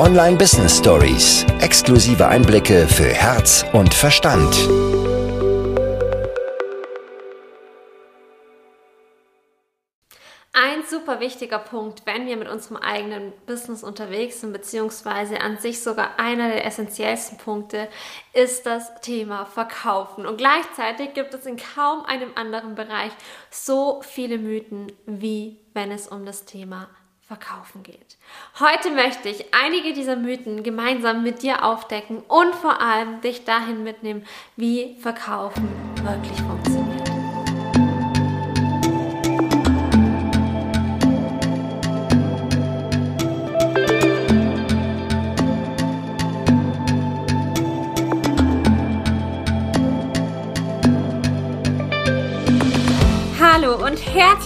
Online Business Stories. Exklusive Einblicke für Herz und Verstand. Ein super wichtiger Punkt, wenn wir mit unserem eigenen Business unterwegs sind, beziehungsweise an sich sogar einer der essentiellsten Punkte, ist das Thema Verkaufen. Und gleichzeitig gibt es in kaum einem anderen Bereich so viele Mythen, wie wenn es um das Thema Verkaufen geht. Heute möchte ich einige dieser Mythen gemeinsam mit dir aufdecken und vor allem dich dahin mitnehmen, wie Verkaufen wirklich funktioniert.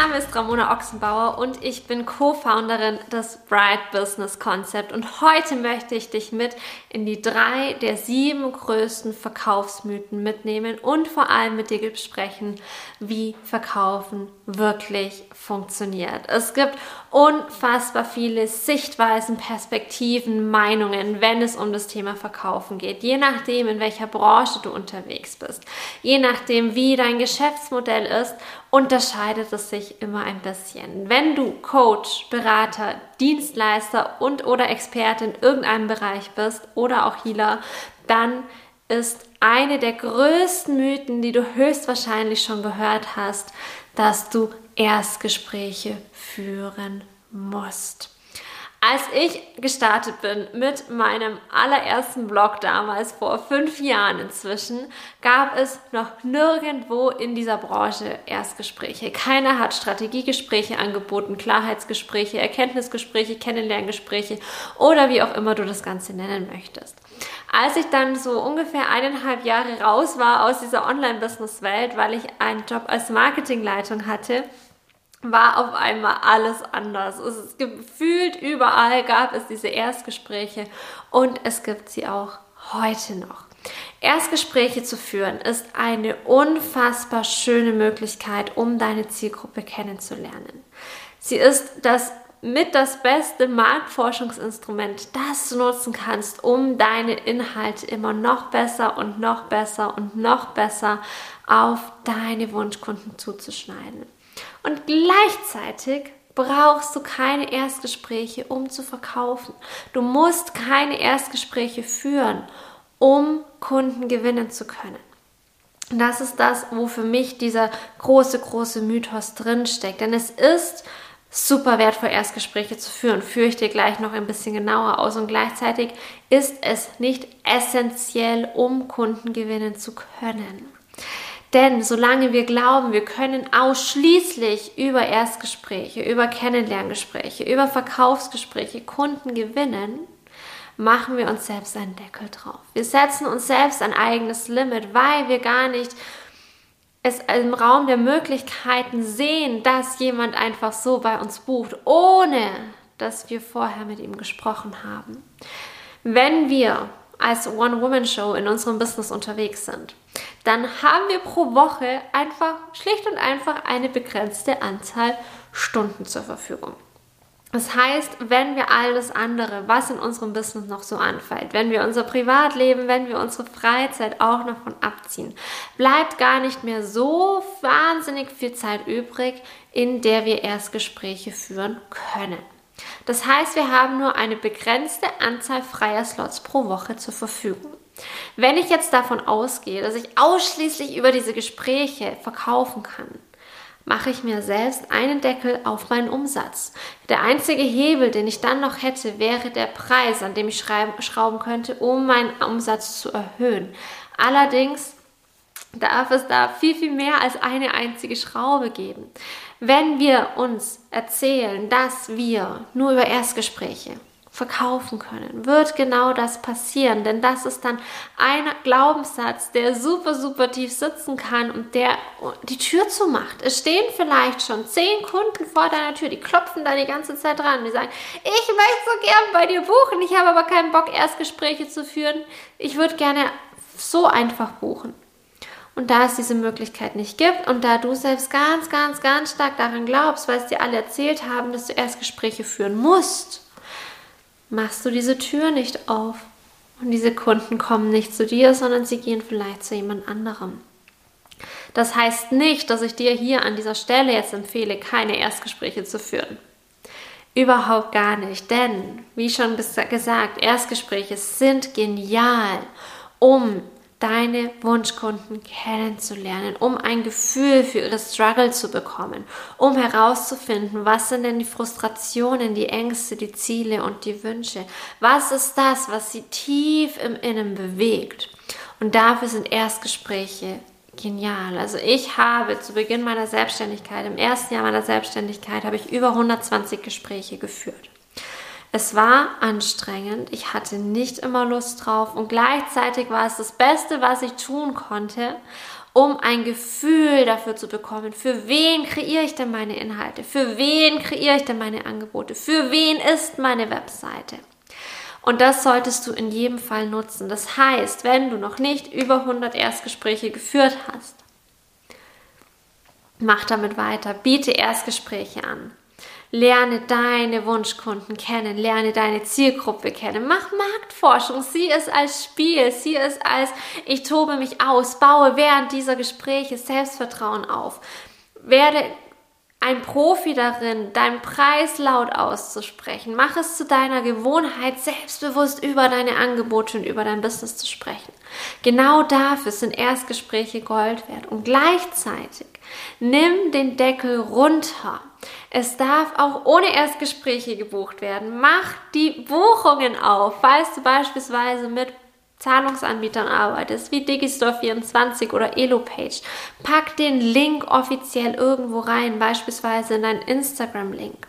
Name ist Ramona Ochsenbauer und ich bin Co-Founderin des Bright Business Concept und heute möchte ich dich mit in die drei der sieben größten Verkaufsmythen mitnehmen und vor allem mit dir besprechen, wie Verkaufen wirklich funktioniert. Es gibt unfassbar viele Sichtweisen, Perspektiven, Meinungen, wenn es um das Thema Verkaufen geht. Je nachdem, in welcher Branche du unterwegs bist, je nachdem, wie dein Geschäftsmodell ist, unterscheidet es sich immer ein bisschen. Wenn du Coach, Berater, Dienstleister und oder Experte in irgendeinem Bereich bist oder auch Healer, dann ist eine der größten Mythen, die du höchstwahrscheinlich schon gehört hast, dass du Erstgespräche führen musst. Als ich gestartet bin mit meinem allerersten Blog damals vor fünf Jahren inzwischen, gab es noch nirgendwo in dieser Branche Erstgespräche. Keiner hat Strategiegespräche angeboten, Klarheitsgespräche, Erkenntnisgespräche, Kennenlerngespräche oder wie auch immer du das Ganze nennen möchtest. Als ich dann so ungefähr eineinhalb Jahre raus war aus dieser Online-Business-Welt, weil ich einen Job als Marketingleitung hatte, war auf einmal alles anders. Es ist gefühlt überall gab es diese Erstgespräche und es gibt sie auch heute noch. Erstgespräche zu führen ist eine unfassbar schöne Möglichkeit, um deine Zielgruppe kennenzulernen. Sie ist das mit das beste Marktforschungsinstrument, das du nutzen kannst, um deine Inhalte immer noch besser und noch besser und noch besser auf deine Wunschkunden zuzuschneiden. Und gleichzeitig brauchst du keine Erstgespräche, um zu verkaufen. Du musst keine Erstgespräche führen, um Kunden gewinnen zu können. Das ist das, wo für mich dieser große, große Mythos drinsteckt. Denn es ist super wertvoll, Erstgespräche zu führen. Führe ich dir gleich noch ein bisschen genauer aus. Und gleichzeitig ist es nicht essentiell, um Kunden gewinnen zu können. Denn solange wir glauben, wir können ausschließlich über Erstgespräche, über Kennenlerngespräche, über Verkaufsgespräche Kunden gewinnen, machen wir uns selbst einen Deckel drauf. Wir setzen uns selbst ein eigenes Limit, weil wir gar nicht es im Raum der Möglichkeiten sehen, dass jemand einfach so bei uns bucht, ohne dass wir vorher mit ihm gesprochen haben. Wenn wir als One-Woman-Show in unserem Business unterwegs sind, dann haben wir pro Woche einfach schlicht und einfach eine begrenzte Anzahl Stunden zur Verfügung. Das heißt, wenn wir alles andere, was in unserem Business noch so anfällt, wenn wir unser Privatleben, wenn wir unsere Freizeit auch noch von abziehen, bleibt gar nicht mehr so wahnsinnig viel Zeit übrig, in der wir Erstgespräche führen können. Das heißt, wir haben nur eine begrenzte Anzahl freier Slots pro Woche zur Verfügung. Wenn ich jetzt davon ausgehe, dass ich ausschließlich über diese Gespräche verkaufen kann, mache ich mir selbst einen Deckel auf meinen Umsatz. Der einzige Hebel, den ich dann noch hätte, wäre der Preis, an dem ich schrauben könnte, um meinen Umsatz zu erhöhen. Allerdings darf es da viel, viel mehr als eine einzige Schraube geben. Wenn wir uns erzählen, dass wir nur über Erstgespräche verkaufen können, wird genau das passieren. Denn das ist dann ein Glaubenssatz, der super, super tief sitzen kann und der die Tür zumacht. Es stehen vielleicht schon zehn Kunden vor deiner Tür, die klopfen da die ganze Zeit dran. Die sagen, ich möchte so gern bei dir buchen, ich habe aber keinen Bock, Erstgespräche zu führen. Ich würde gerne so einfach buchen. Und da es diese Möglichkeit nicht gibt und da du selbst ganz, ganz, ganz stark daran glaubst, weil es dir alle erzählt haben, dass du Erstgespräche führen musst, machst du diese Tür nicht auf. Und diese Kunden kommen nicht zu dir, sondern sie gehen vielleicht zu jemand anderem. Das heißt nicht, dass ich dir hier an dieser Stelle jetzt empfehle, keine Erstgespräche zu führen. Überhaupt gar nicht, denn, wie schon gesagt, Erstgespräche sind genial, um deine Wunschkunden kennenzulernen, um ein Gefühl für ihre Struggle zu bekommen, um herauszufinden, was sind denn die Frustrationen, die Ängste, die Ziele und die Wünsche. Was ist das, was sie tief im Innen bewegt? Und dafür sind Erstgespräche genial. Also ich habe zu Beginn meiner Selbstständigkeit, im ersten Jahr meiner Selbstständigkeit, habe ich über 120 Gespräche geführt. Es war anstrengend, ich hatte nicht immer Lust drauf und gleichzeitig war es das Beste, was ich tun konnte, um ein Gefühl dafür zu bekommen, für wen kreiere ich denn meine Inhalte, für wen kreiere ich denn meine Angebote, für wen ist meine Webseite. Und das solltest du in jedem Fall nutzen. Das heißt, wenn du noch nicht über 100 Erstgespräche geführt hast, mach damit weiter, biete Erstgespräche an. Lerne deine Wunschkunden kennen, lerne deine Zielgruppe kennen, mach Marktforschung, sieh es als Spiel, sieh es als ich tobe mich aus, baue während dieser Gespräche Selbstvertrauen auf, werde ein Profi darin, deinen Preis laut auszusprechen. Mach es zu deiner Gewohnheit, selbstbewusst über deine Angebote und über dein Business zu sprechen. Genau dafür sind Erstgespräche Gold wert. Und gleichzeitig nimm den Deckel runter. Es darf auch ohne Erstgespräche gebucht werden. Mach die Buchungen auf, falls du beispielsweise mit Zahlungsanbietern arbeitest, wie Digistore24 oder EloPage, pack den Link offiziell irgendwo rein, beispielsweise in deinen Instagram-Link,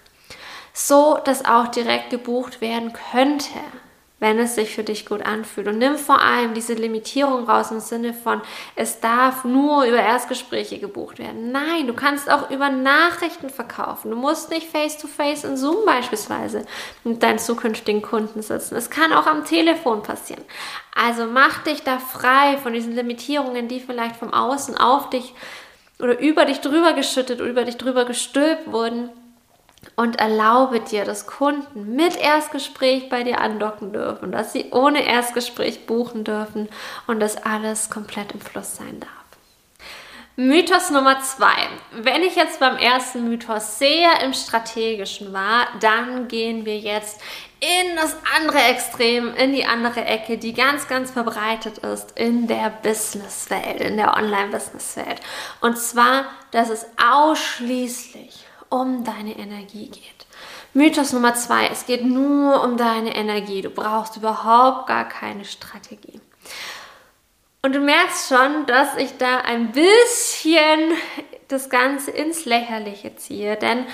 so dass auch direkt gebucht werden könnte wenn es sich für dich gut anfühlt. Und nimm vor allem diese Limitierung raus im Sinne von, es darf nur über Erstgespräche gebucht werden. Nein, du kannst auch über Nachrichten verkaufen. Du musst nicht face-to-face -face in Zoom beispielsweise mit deinen zukünftigen Kunden sitzen. Es kann auch am Telefon passieren. Also mach dich da frei von diesen Limitierungen, die vielleicht vom Außen auf dich oder über dich drüber geschüttet oder über dich drüber gestülpt wurden und erlaube dir, dass Kunden mit Erstgespräch bei dir andocken dürfen, dass sie ohne Erstgespräch buchen dürfen und dass alles komplett im Fluss sein darf. Mythos Nummer zwei. Wenn ich jetzt beim ersten Mythos sehr im Strategischen war, dann gehen wir jetzt in das andere Extrem, in die andere Ecke, die ganz, ganz verbreitet ist in der Businesswelt, in der Online-Businesswelt. Und zwar, dass es ausschließlich um deine Energie geht. Mythos Nummer zwei, es geht nur um deine Energie. Du brauchst überhaupt gar keine Strategie. Und du merkst schon, dass ich da ein bisschen das Ganze ins Lächerliche ziehe, denn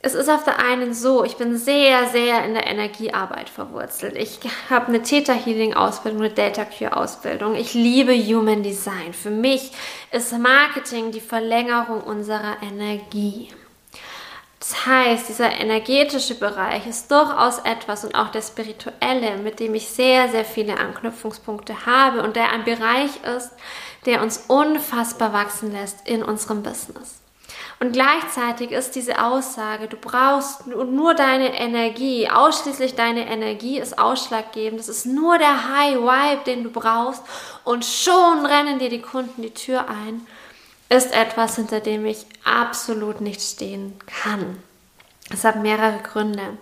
es ist auf der einen so, ich bin sehr, sehr in der Energiearbeit verwurzelt. Ich habe eine Theta Healing Ausbildung, eine Data Cure Ausbildung. Ich liebe Human Design. Für mich ist Marketing die Verlängerung unserer Energie. Das heißt, dieser energetische Bereich ist durchaus etwas und auch der spirituelle, mit dem ich sehr, sehr viele Anknüpfungspunkte habe und der ein Bereich ist, der uns unfassbar wachsen lässt in unserem Business. Und gleichzeitig ist diese Aussage, du brauchst nur deine Energie, ausschließlich deine Energie ist ausschlaggebend, das ist nur der High Vibe, den du brauchst und schon rennen dir die Kunden die Tür ein ist etwas, hinter dem ich absolut nicht stehen kann. Es hat mehrere Gründe.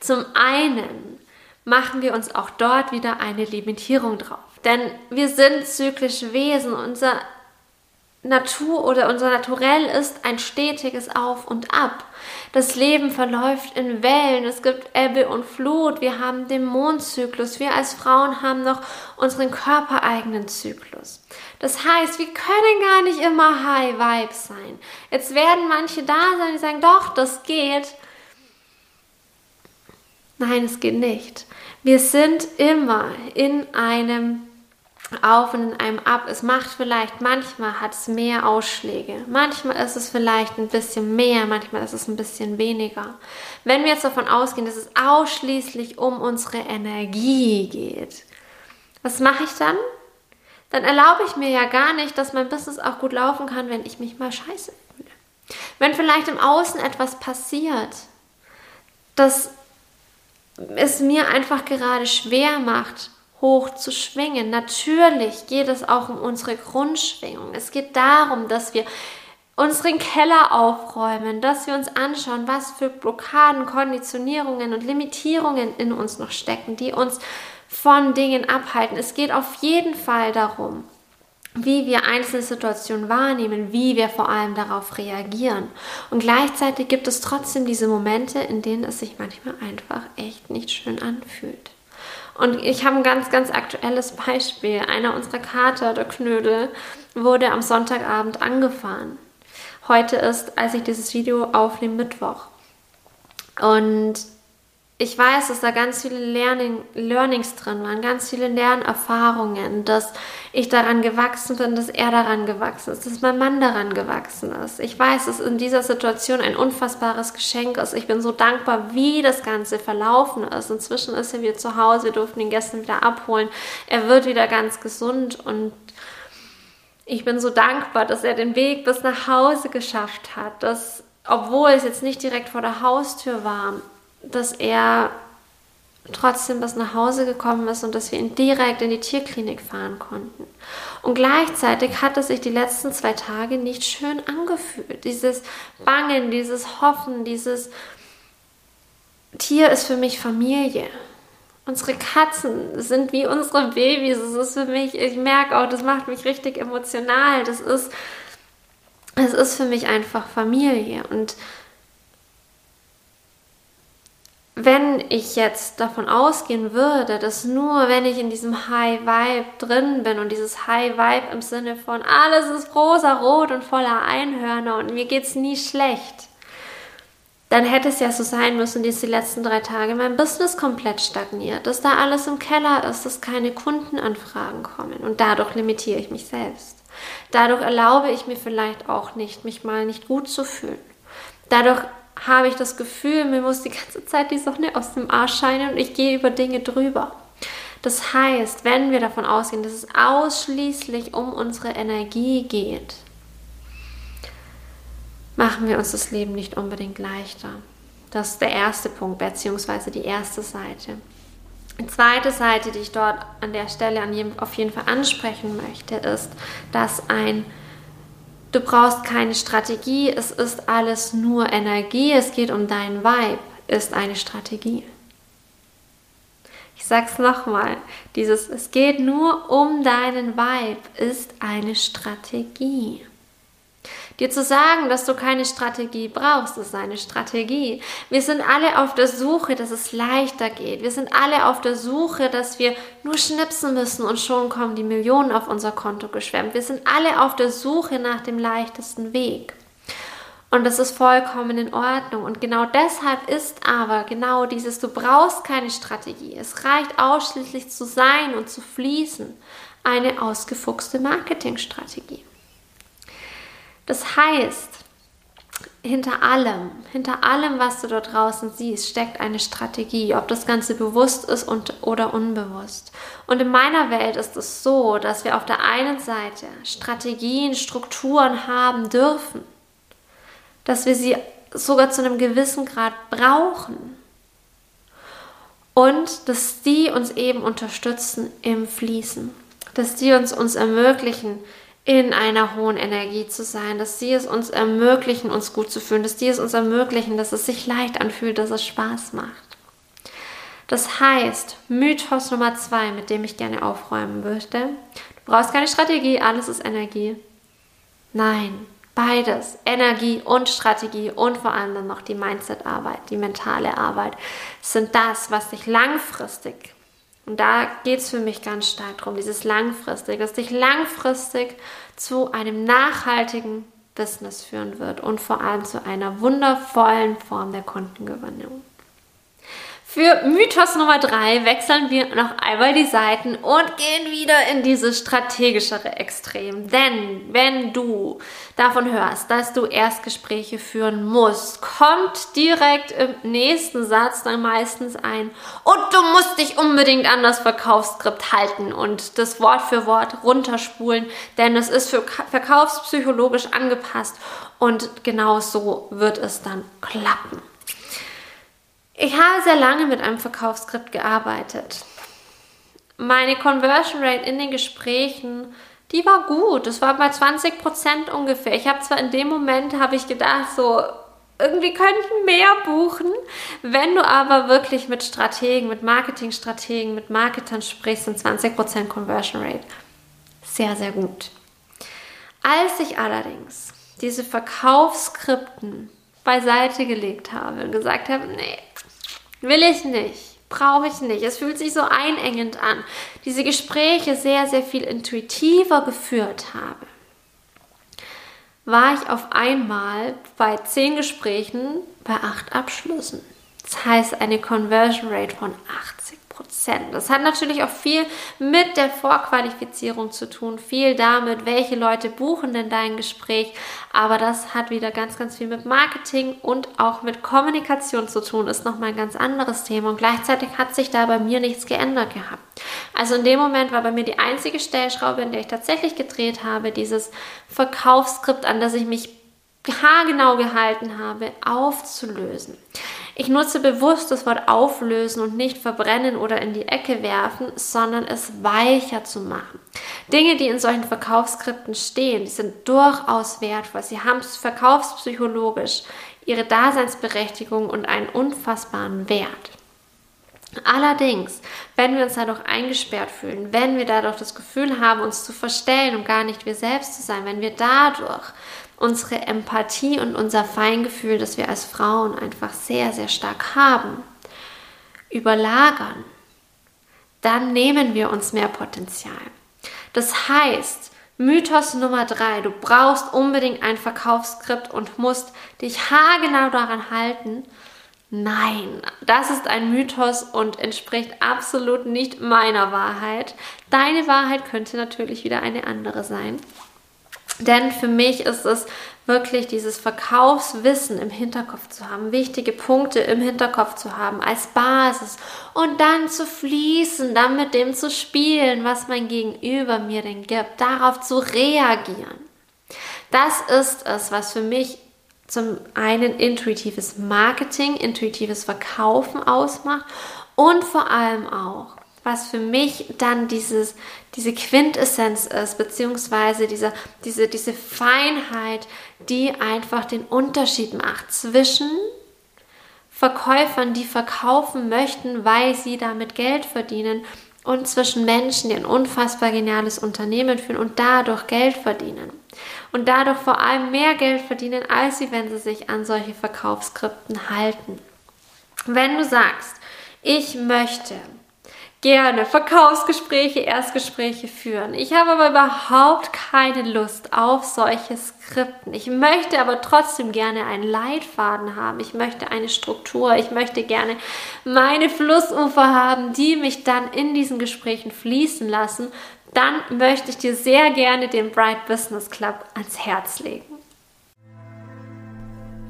Zum einen machen wir uns auch dort wieder eine Limitierung drauf. Denn wir sind zyklische Wesen. Unser Natur oder unser Naturell ist ein stetiges Auf und Ab. Das Leben verläuft in Wellen, es gibt Ebbe und Flut, wir haben den Mondzyklus, wir als Frauen haben noch unseren körpereigenen Zyklus. Das heißt, wir können gar nicht immer High Vibe sein. Jetzt werden manche da sein, die sagen, doch, das geht. Nein, es geht nicht. Wir sind immer in einem Auf und in einem Ab. Es macht vielleicht, manchmal hat es mehr Ausschläge. Manchmal ist es vielleicht ein bisschen mehr, manchmal ist es ein bisschen weniger. Wenn wir jetzt davon ausgehen, dass es ausschließlich um unsere Energie geht, was mache ich dann? Dann erlaube ich mir ja gar nicht, dass mein Business auch gut laufen kann, wenn ich mich mal scheiße fühle. Wenn vielleicht im Außen etwas passiert, das es mir einfach gerade schwer macht, hoch zu schwingen. Natürlich geht es auch um unsere Grundschwingung. Es geht darum, dass wir unseren Keller aufräumen, dass wir uns anschauen, was für Blockaden, Konditionierungen und Limitierungen in uns noch stecken, die uns von Dingen abhalten. Es geht auf jeden Fall darum, wie wir einzelne Situationen wahrnehmen, wie wir vor allem darauf reagieren. Und gleichzeitig gibt es trotzdem diese Momente, in denen es sich manchmal einfach echt nicht schön anfühlt. Und ich habe ein ganz, ganz aktuelles Beispiel. Einer unserer Kater, der Knödel, wurde am Sonntagabend angefahren. Heute ist, als ich dieses Video aufnehme, Mittwoch. Und ich weiß, dass da ganz viele Learning, Learnings drin waren, ganz viele Lernerfahrungen, dass ich daran gewachsen bin, dass er daran gewachsen ist, dass mein Mann daran gewachsen ist. Ich weiß, dass in dieser Situation ein unfassbares Geschenk ist. Ich bin so dankbar, wie das Ganze verlaufen ist. Inzwischen ist er wieder zu Hause, wir durften ihn gestern wieder abholen. Er wird wieder ganz gesund und ich bin so dankbar, dass er den Weg bis nach Hause geschafft hat, dass obwohl es jetzt nicht direkt vor der Haustür war, dass er trotzdem bis nach Hause gekommen ist und dass wir ihn direkt in die Tierklinik fahren konnten. Und gleichzeitig hat es sich die letzten zwei Tage nicht schön angefühlt. Dieses Bangen, dieses Hoffen, dieses Tier ist für mich Familie. Unsere Katzen sind wie unsere Babys. Es ist für mich, ich merke auch, das macht mich richtig emotional. Das ist, es ist für mich einfach Familie. Und wenn ich jetzt davon ausgehen würde, dass nur wenn ich in diesem High Vibe drin bin und dieses High Vibe im Sinne von alles ist rosa, rot und voller Einhörner und mir geht's nie schlecht, dann hätte es ja so sein müssen, dass die letzten drei Tage mein Business komplett stagniert, dass da alles im Keller ist, dass keine Kundenanfragen kommen und dadurch limitiere ich mich selbst. Dadurch erlaube ich mir vielleicht auch nicht, mich mal nicht gut zu fühlen. Dadurch habe ich das Gefühl, mir muss die ganze Zeit die Sonne aus dem Arsch scheinen und ich gehe über Dinge drüber. Das heißt, wenn wir davon ausgehen, dass es ausschließlich um unsere Energie geht, machen wir uns das Leben nicht unbedingt leichter. Das ist der erste Punkt, beziehungsweise die erste Seite. Die zweite Seite, die ich dort an der Stelle auf jeden Fall ansprechen möchte, ist, dass ein Du brauchst keine Strategie, es ist alles nur Energie, es geht um deinen Vibe, ist eine Strategie. Ich sag's nochmal, dieses es geht nur um deinen Vibe ist eine Strategie. Dir zu sagen, dass du keine Strategie brauchst, ist eine Strategie. Wir sind alle auf der Suche, dass es leichter geht. Wir sind alle auf der Suche, dass wir nur schnipsen müssen und schon kommen die Millionen auf unser Konto geschwemmt. Wir sind alle auf der Suche nach dem leichtesten Weg. Und das ist vollkommen in Ordnung. Und genau deshalb ist aber genau dieses, du brauchst keine Strategie. Es reicht ausschließlich zu sein und zu fließen. Eine ausgefuchste Marketingstrategie. Das heißt, hinter allem, hinter allem, was du dort draußen siehst, steckt eine Strategie, ob das Ganze bewusst ist und, oder unbewusst. Und in meiner Welt ist es so, dass wir auf der einen Seite Strategien, Strukturen haben dürfen, dass wir sie sogar zu einem gewissen Grad brauchen und dass die uns eben unterstützen im Fließen, dass die uns uns ermöglichen, in einer hohen Energie zu sein, dass sie es uns ermöglichen, uns gut zu fühlen, dass sie es uns ermöglichen, dass es sich leicht anfühlt, dass es Spaß macht. Das heißt, Mythos Nummer zwei, mit dem ich gerne aufräumen möchte, du brauchst keine Strategie, alles ist Energie. Nein, beides, Energie und Strategie und vor allem dann noch die Mindset-Arbeit, die mentale Arbeit, sind das, was dich langfristig und da geht es für mich ganz stark darum, dieses langfristig, dass dich langfristig zu einem nachhaltigen Business führen wird und vor allem zu einer wundervollen Form der Kundengewinnung. Für Mythos Nummer 3 wechseln wir noch einmal die Seiten und gehen wieder in dieses strategischere Extrem. Denn wenn du davon hörst, dass du Erstgespräche führen musst, kommt direkt im nächsten Satz dann meistens ein und du musst dich unbedingt an das Verkaufsskript halten und das Wort für Wort runterspulen, denn es ist für verkaufspsychologisch angepasst und genau so wird es dann klappen. Ich habe sehr lange mit einem Verkaufsskript gearbeitet. Meine Conversion Rate in den Gesprächen, die war gut. Es war bei 20 Prozent ungefähr. Ich habe zwar in dem Moment, habe ich gedacht, so, irgendwie könnten mehr buchen. Wenn du aber wirklich mit Strategen, mit Marketingstrategen, mit Marketern sprichst, sind 20% Conversion Rate sehr, sehr gut. Als ich allerdings diese Verkaufsskripten beiseite gelegt habe und gesagt habe, nee, Will ich nicht. Brauche ich nicht. Es fühlt sich so einengend an. Diese Gespräche sehr, sehr viel intuitiver geführt habe. War ich auf einmal bei zehn Gesprächen bei acht Abschlüssen. Das heißt eine Conversion Rate von 80 Prozent. Das hat natürlich auch viel mit der Vorqualifizierung zu tun, viel damit, welche Leute buchen denn dein Gespräch. Aber das hat wieder ganz, ganz viel mit Marketing und auch mit Kommunikation zu tun. Ist nochmal ein ganz anderes Thema. Und gleichzeitig hat sich da bei mir nichts geändert gehabt. Also in dem Moment war bei mir die einzige Stellschraube, in der ich tatsächlich gedreht habe, dieses Verkaufsskript, an das ich mich haargenau gehalten habe, aufzulösen. Ich nutze bewusst das Wort auflösen und nicht verbrennen oder in die Ecke werfen, sondern es weicher zu machen. Dinge, die in solchen Verkaufsskripten stehen, die sind durchaus wertvoll. Sie haben verkaufspsychologisch ihre Daseinsberechtigung und einen unfassbaren Wert. Allerdings, wenn wir uns dadurch eingesperrt fühlen, wenn wir dadurch das Gefühl haben, uns zu verstellen und gar nicht wir selbst zu sein, wenn wir dadurch unsere Empathie und unser Feingefühl, das wir als Frauen einfach sehr, sehr stark haben, überlagern, dann nehmen wir uns mehr Potenzial. Das heißt, Mythos Nummer drei, du brauchst unbedingt ein Verkaufsskript und musst dich haargenau daran halten. Nein, das ist ein Mythos und entspricht absolut nicht meiner Wahrheit. Deine Wahrheit könnte natürlich wieder eine andere sein. Denn für mich ist es wirklich dieses Verkaufswissen im Hinterkopf zu haben, wichtige Punkte im Hinterkopf zu haben als Basis und dann zu fließen, dann mit dem zu spielen, was mein Gegenüber mir denn gibt, darauf zu reagieren. Das ist es, was für mich zum einen intuitives Marketing, intuitives Verkaufen ausmacht und vor allem auch was für mich dann dieses, diese Quintessenz ist, beziehungsweise diese, diese, diese Feinheit, die einfach den Unterschied macht zwischen Verkäufern, die verkaufen möchten, weil sie damit Geld verdienen, und zwischen Menschen, die ein unfassbar geniales Unternehmen führen und dadurch Geld verdienen. Und dadurch vor allem mehr Geld verdienen, als sie, wenn sie sich an solche Verkaufsskripten halten. Wenn du sagst, ich möchte gerne Verkaufsgespräche, Erstgespräche führen. Ich habe aber überhaupt keine Lust auf solche Skripten. Ich möchte aber trotzdem gerne einen Leitfaden haben. Ich möchte eine Struktur. Ich möchte gerne meine Flussufer haben, die mich dann in diesen Gesprächen fließen lassen. Dann möchte ich dir sehr gerne den Bright Business Club ans Herz legen.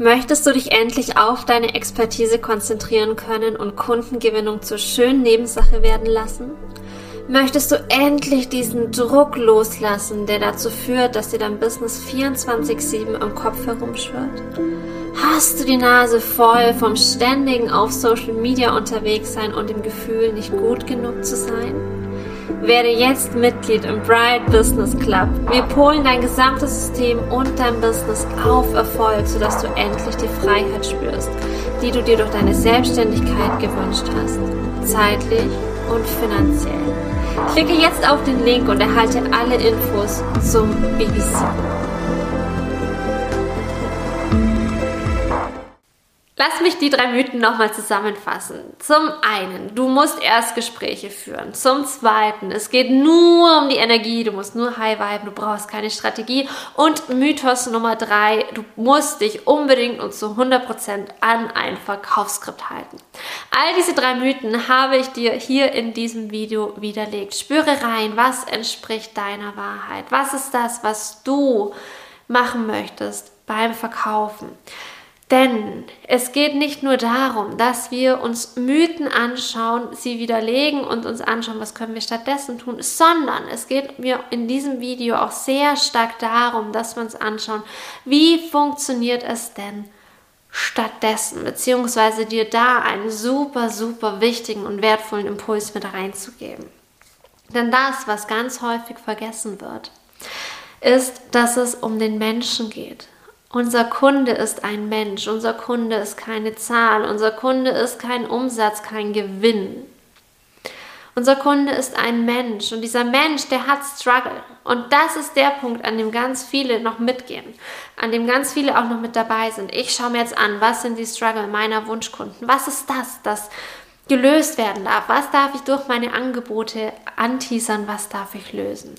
Möchtest du dich endlich auf deine Expertise konzentrieren können und Kundengewinnung zur schönen Nebensache werden lassen? Möchtest du endlich diesen Druck loslassen, der dazu führt, dass dir dein Business 24/7 im Kopf herumschwirrt? Hast du die Nase voll vom ständigen auf Social Media unterwegs sein und dem Gefühl, nicht gut genug zu sein? Werde jetzt Mitglied im Bright Business Club. Wir polen dein gesamtes System und dein Business auf Erfolg, sodass du endlich die Freiheit spürst, die du dir durch deine Selbstständigkeit gewünscht hast. Zeitlich und finanziell. Klicke jetzt auf den Link und erhalte alle Infos zum BBC. Lass mich die drei Mythen nochmal zusammenfassen. Zum einen, du musst erst Gespräche führen. Zum zweiten, es geht nur um die Energie, du musst nur high vibe, du brauchst keine Strategie. Und Mythos Nummer drei, du musst dich unbedingt und zu 100% an ein Verkaufsskript halten. All diese drei Mythen habe ich dir hier in diesem Video widerlegt. Spüre rein, was entspricht deiner Wahrheit? Was ist das, was du machen möchtest beim Verkaufen? Denn es geht nicht nur darum, dass wir uns Mythen anschauen, sie widerlegen und uns anschauen, was können wir stattdessen tun, sondern es geht mir in diesem Video auch sehr stark darum, dass wir uns anschauen, wie funktioniert es denn stattdessen, beziehungsweise dir da einen super, super wichtigen und wertvollen Impuls mit reinzugeben. Denn das, was ganz häufig vergessen wird, ist, dass es um den Menschen geht. Unser Kunde ist ein Mensch, unser Kunde ist keine Zahl, unser Kunde ist kein Umsatz, kein Gewinn. Unser Kunde ist ein Mensch und dieser Mensch, der hat Struggle. Und das ist der Punkt, an dem ganz viele noch mitgehen, an dem ganz viele auch noch mit dabei sind. Ich schaue mir jetzt an, was sind die Struggle meiner Wunschkunden? Was ist das, das gelöst werden darf. Was darf ich durch meine Angebote anteasern? Was darf ich lösen?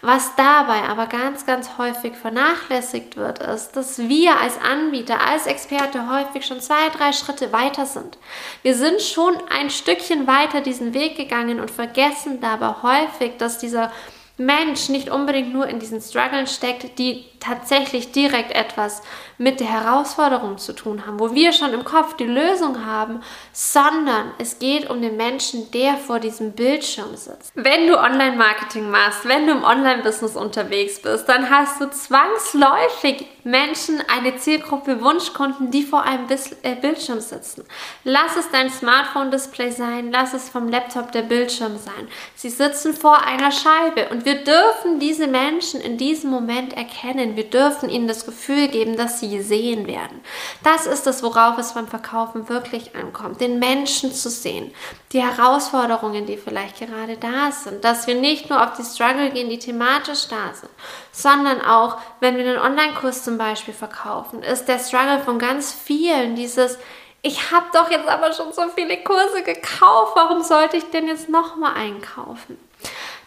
Was dabei aber ganz, ganz häufig vernachlässigt wird, ist, dass wir als Anbieter, als Experte häufig schon zwei, drei Schritte weiter sind. Wir sind schon ein Stückchen weiter diesen Weg gegangen und vergessen dabei häufig, dass dieser Mensch nicht unbedingt nur in diesen Struggeln steckt, die tatsächlich direkt etwas mit der Herausforderung zu tun haben, wo wir schon im Kopf die Lösung haben, sondern es geht um den Menschen, der vor diesem Bildschirm sitzt. Wenn du Online-Marketing machst, wenn du im Online-Business unterwegs bist, dann hast du zwangsläufig Menschen, eine Zielgruppe Wunschkunden, die vor einem äh, Bildschirm sitzen. Lass es dein Smartphone-Display sein, lass es vom Laptop der Bildschirm sein. Sie sitzen vor einer Scheibe und wir dürfen diese Menschen in diesem Moment erkennen, wir dürfen ihnen das Gefühl geben, dass sie gesehen werden. Das ist es, worauf es beim Verkaufen wirklich ankommt, den Menschen zu sehen, die Herausforderungen, die vielleicht gerade da sind, dass wir nicht nur auf die Struggle gehen, die thematisch da sind, sondern auch, wenn wir einen Online-Kurs zum Beispiel verkaufen, ist der Struggle von ganz vielen dieses ich habe doch jetzt aber schon so viele Kurse gekauft, warum sollte ich denn jetzt nochmal einkaufen?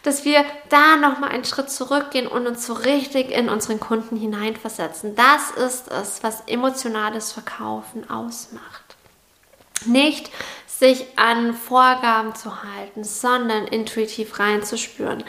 dass wir da nochmal einen Schritt zurückgehen und uns so richtig in unseren Kunden hineinversetzen. Das ist es, was emotionales Verkaufen ausmacht. Nicht sich an Vorgaben zu halten, sondern intuitiv reinzuspüren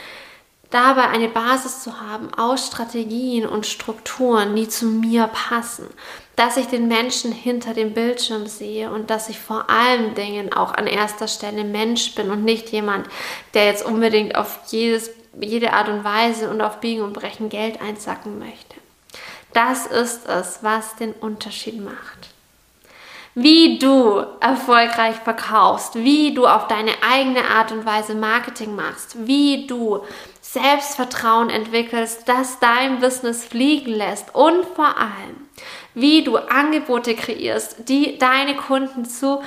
dabei eine Basis zu haben aus Strategien und Strukturen, die zu mir passen, dass ich den Menschen hinter dem Bildschirm sehe und dass ich vor allen Dingen auch an erster Stelle Mensch bin und nicht jemand, der jetzt unbedingt auf jedes, jede Art und Weise und auf Biegen und Brechen Geld einsacken möchte. Das ist es, was den Unterschied macht wie du erfolgreich verkaufst, wie du auf deine eigene Art und Weise Marketing machst, wie du Selbstvertrauen entwickelst, das dein Business fliegen lässt und vor allem, wie du Angebote kreierst, die deine Kunden zu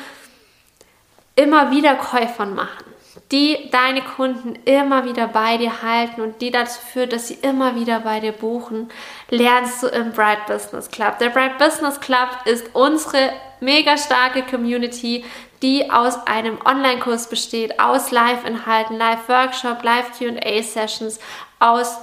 immer wieder Käufern machen, die deine Kunden immer wieder bei dir halten und die dazu führt, dass sie immer wieder bei dir buchen, lernst du im Bright Business Club. Der Bright Business Club ist unsere mega starke Community, die aus einem Online-Kurs besteht, aus Live-Inhalten, Live-Workshop, Live-QA-Sessions, aus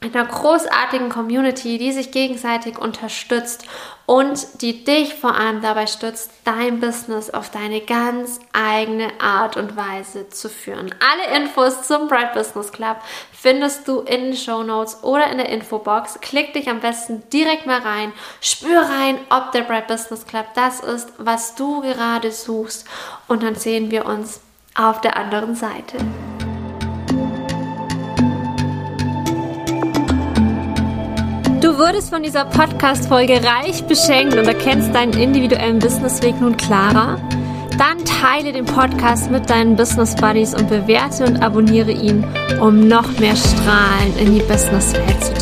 einer großartigen Community, die sich gegenseitig unterstützt und die dich vor allem dabei stützt, dein Business auf deine ganz eigene Art und Weise zu führen. Alle Infos zum Bright Business Club findest du in den Show Notes oder in der Infobox. Klick dich am besten direkt mal rein, spür rein, ob der Bright Business Club das ist, was du gerade suchst und dann sehen wir uns auf der anderen Seite. Du wurdest von dieser Podcast-Folge reich beschenkt und erkennst deinen individuellen Businessweg nun klarer? Dann teile den Podcast mit deinen Business Buddies und bewerte und abonniere ihn, um noch mehr Strahlen in die Businesswelt zu